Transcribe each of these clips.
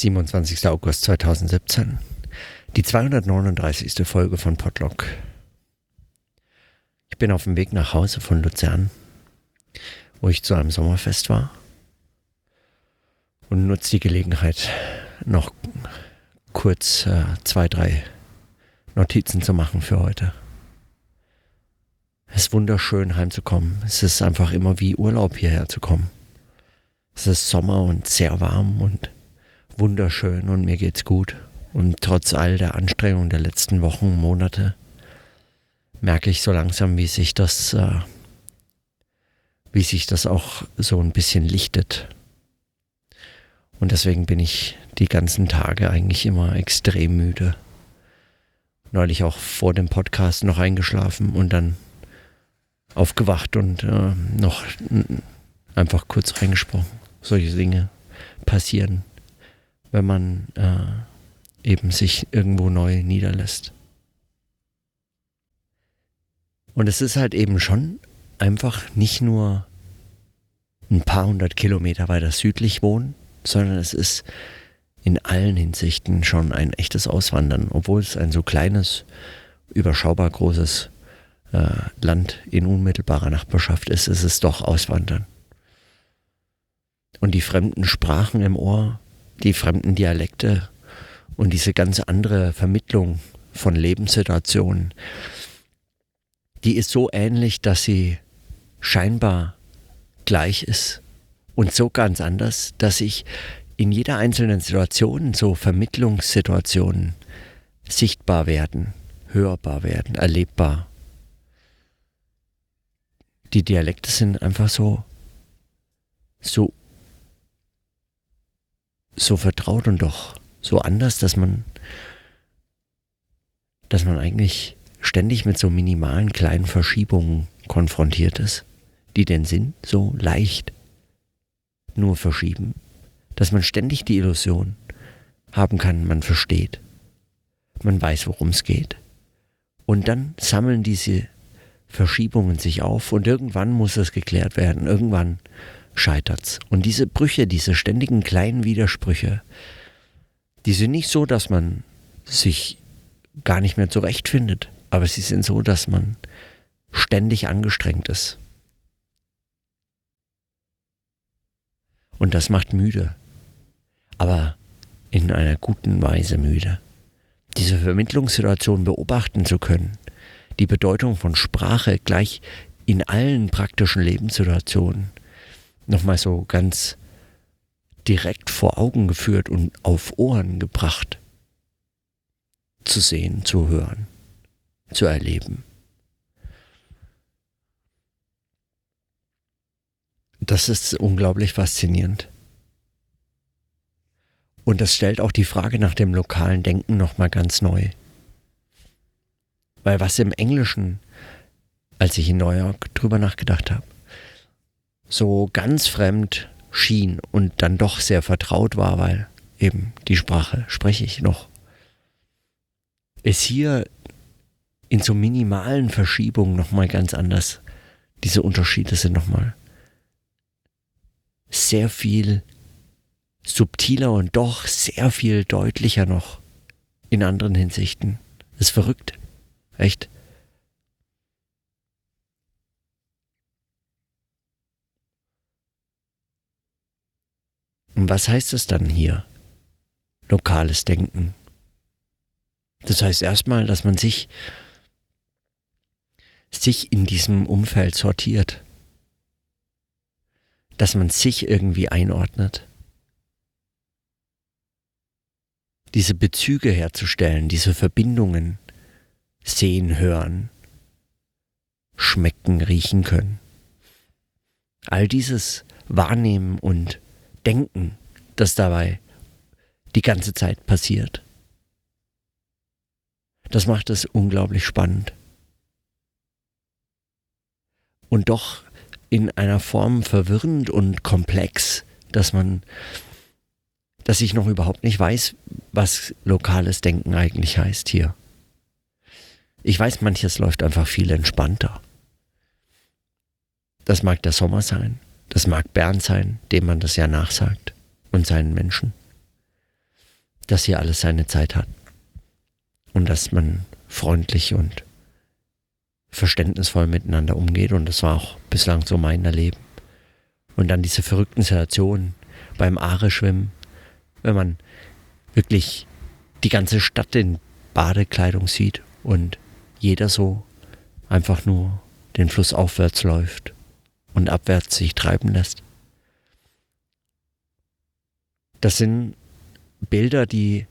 27. August 2017. Die 239. Folge von Podlock. Ich bin auf dem Weg nach Hause von Luzern, wo ich zu einem Sommerfest war und nutze die Gelegenheit, noch kurz äh, zwei, drei Notizen zu machen für heute. Es ist wunderschön heimzukommen. Es ist einfach immer wie Urlaub hierher zu kommen. Es ist Sommer und sehr warm und wunderschön und mir geht's gut. Und trotz all der Anstrengungen der letzten Wochen, Monate, merke ich so langsam, wie sich das, äh, wie sich das auch so ein bisschen lichtet. Und deswegen bin ich die ganzen Tage eigentlich immer extrem müde. Neulich auch vor dem Podcast noch eingeschlafen und dann aufgewacht und äh, noch einfach kurz reingesprochen. Solche Dinge passieren wenn man äh, eben sich irgendwo neu niederlässt. Und es ist halt eben schon einfach nicht nur ein paar hundert Kilometer weiter südlich wohnen, sondern es ist in allen Hinsichten schon ein echtes Auswandern, obwohl es ein so kleines, überschaubar großes äh, Land in unmittelbarer Nachbarschaft ist, ist es doch Auswandern. Und die fremden Sprachen im Ohr, die fremden Dialekte und diese ganz andere Vermittlung von Lebenssituationen, die ist so ähnlich, dass sie scheinbar gleich ist und so ganz anders, dass ich in jeder einzelnen Situation so Vermittlungssituationen sichtbar werden, hörbar werden, erlebbar. Die Dialekte sind einfach so, so so vertraut und doch so anders, dass man, dass man eigentlich ständig mit so minimalen kleinen Verschiebungen konfrontiert ist, die den Sinn so leicht nur verschieben, dass man ständig die Illusion haben kann, man versteht, man weiß, worum es geht. Und dann sammeln diese Verschiebungen sich auf und irgendwann muss es geklärt werden. Irgendwann scheitert's. Und diese Brüche, diese ständigen kleinen Widersprüche, die sind nicht so, dass man sich gar nicht mehr zurechtfindet, aber sie sind so, dass man ständig angestrengt ist. Und das macht müde, aber in einer guten Weise müde. Diese Vermittlungssituation beobachten zu können, die Bedeutung von Sprache gleich in allen praktischen Lebenssituationen, nochmal so ganz direkt vor Augen geführt und auf Ohren gebracht. Zu sehen, zu hören, zu erleben. Das ist unglaublich faszinierend. Und das stellt auch die Frage nach dem lokalen Denken nochmal ganz neu. Weil was im Englischen, als ich in New York drüber nachgedacht habe, so ganz fremd schien und dann doch sehr vertraut war, weil eben die Sprache spreche ich noch. Ist hier in so minimalen Verschiebungen nochmal ganz anders. Diese Unterschiede sind nochmal sehr viel subtiler und doch sehr viel deutlicher noch in anderen Hinsichten. ist verrückt. Echt. Und was heißt es dann hier? Lokales Denken. Das heißt erstmal, dass man sich, sich in diesem Umfeld sortiert. Dass man sich irgendwie einordnet. Diese Bezüge herzustellen, diese Verbindungen sehen, hören, schmecken, riechen können. All dieses Wahrnehmen und Denken, das dabei die ganze Zeit passiert. Das macht es unglaublich spannend. Und doch in einer Form verwirrend und komplex, dass man, dass ich noch überhaupt nicht weiß, was lokales Denken eigentlich heißt hier. Ich weiß, manches läuft einfach viel entspannter. Das mag der Sommer sein, das mag Bernd sein, dem man das ja nachsagt, und seinen Menschen. dass hier alles seine Zeit hat. Und dass man freundlich und verständnisvoll miteinander umgeht. Und das war auch bislang so mein Erleben. Und dann diese verrückten Situationen beim Aare-Schwimmen, wenn man wirklich die ganze Stadt in Badekleidung sieht und jeder so einfach nur den Fluss aufwärts läuft und abwärts sich treiben lässt. Das sind Bilder, die,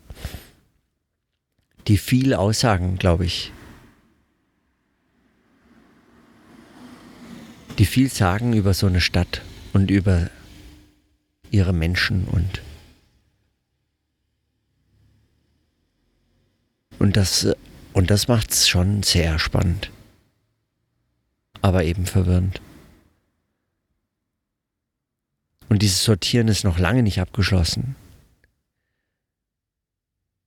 die viel aussagen, glaube ich. Die viel sagen über so eine Stadt und über ihre Menschen und und das und das macht es schon sehr spannend, aber eben verwirrend. Und dieses Sortieren ist noch lange nicht abgeschlossen.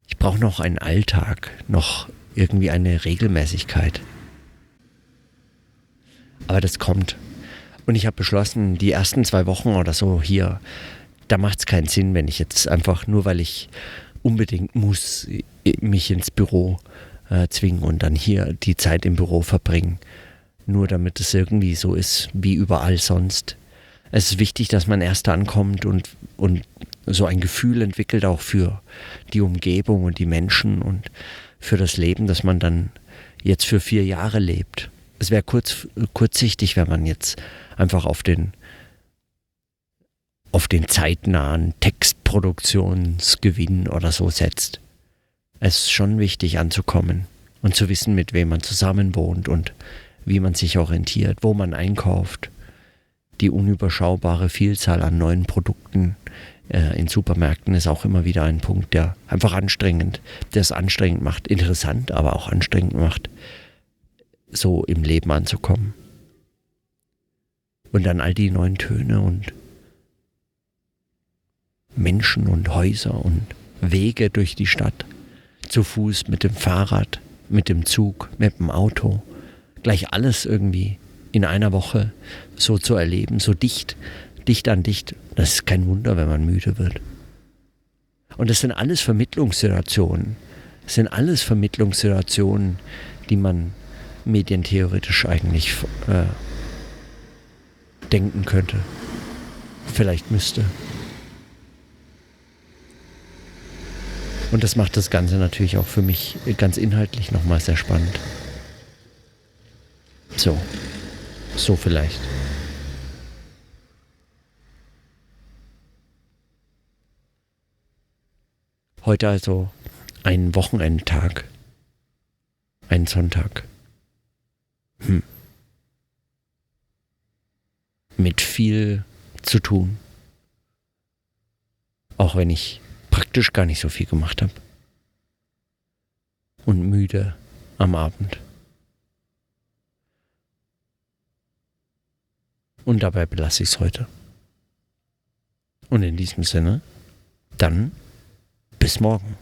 Ich brauche noch einen Alltag, noch irgendwie eine Regelmäßigkeit. Aber das kommt. Und ich habe beschlossen, die ersten zwei Wochen oder so hier, da macht es keinen Sinn, wenn ich jetzt einfach nur, weil ich unbedingt muss, mich ins Büro äh, zwingen und dann hier die Zeit im Büro verbringen. Nur damit es irgendwie so ist wie überall sonst. Es ist wichtig, dass man erst ankommt und, und so ein Gefühl entwickelt auch für die Umgebung und die Menschen und für das Leben, das man dann jetzt für vier Jahre lebt. Es wäre kurz, kurzsichtig, wenn man jetzt einfach auf den, auf den zeitnahen Textproduktionsgewinn oder so setzt. Es ist schon wichtig anzukommen und zu wissen, mit wem man zusammen wohnt und wie man sich orientiert, wo man einkauft. Die unüberschaubare Vielzahl an neuen Produkten äh, in Supermärkten ist auch immer wieder ein Punkt, der einfach anstrengend, der es anstrengend macht, interessant, aber auch anstrengend macht, so im Leben anzukommen. Und dann all die neuen Töne und Menschen und Häuser und Wege durch die Stadt. Zu Fuß, mit dem Fahrrad, mit dem Zug, mit dem Auto. Gleich alles irgendwie in einer Woche so zu erleben, so dicht, dicht an dicht. Das ist kein Wunder, wenn man müde wird. Und das sind alles Vermittlungssituationen. Das sind alles Vermittlungssituationen, die man medientheoretisch eigentlich äh, denken könnte. Vielleicht müsste. Und das macht das Ganze natürlich auch für mich ganz inhaltlich nochmal sehr spannend. So. So vielleicht. Heute also ein Wochenendtag. Ein Sonntag. Hm mit viel zu tun. Auch wenn ich praktisch gar nicht so viel gemacht habe. Und müde am Abend. Und dabei belasse ich es heute. Und in diesem Sinne, dann bis morgen.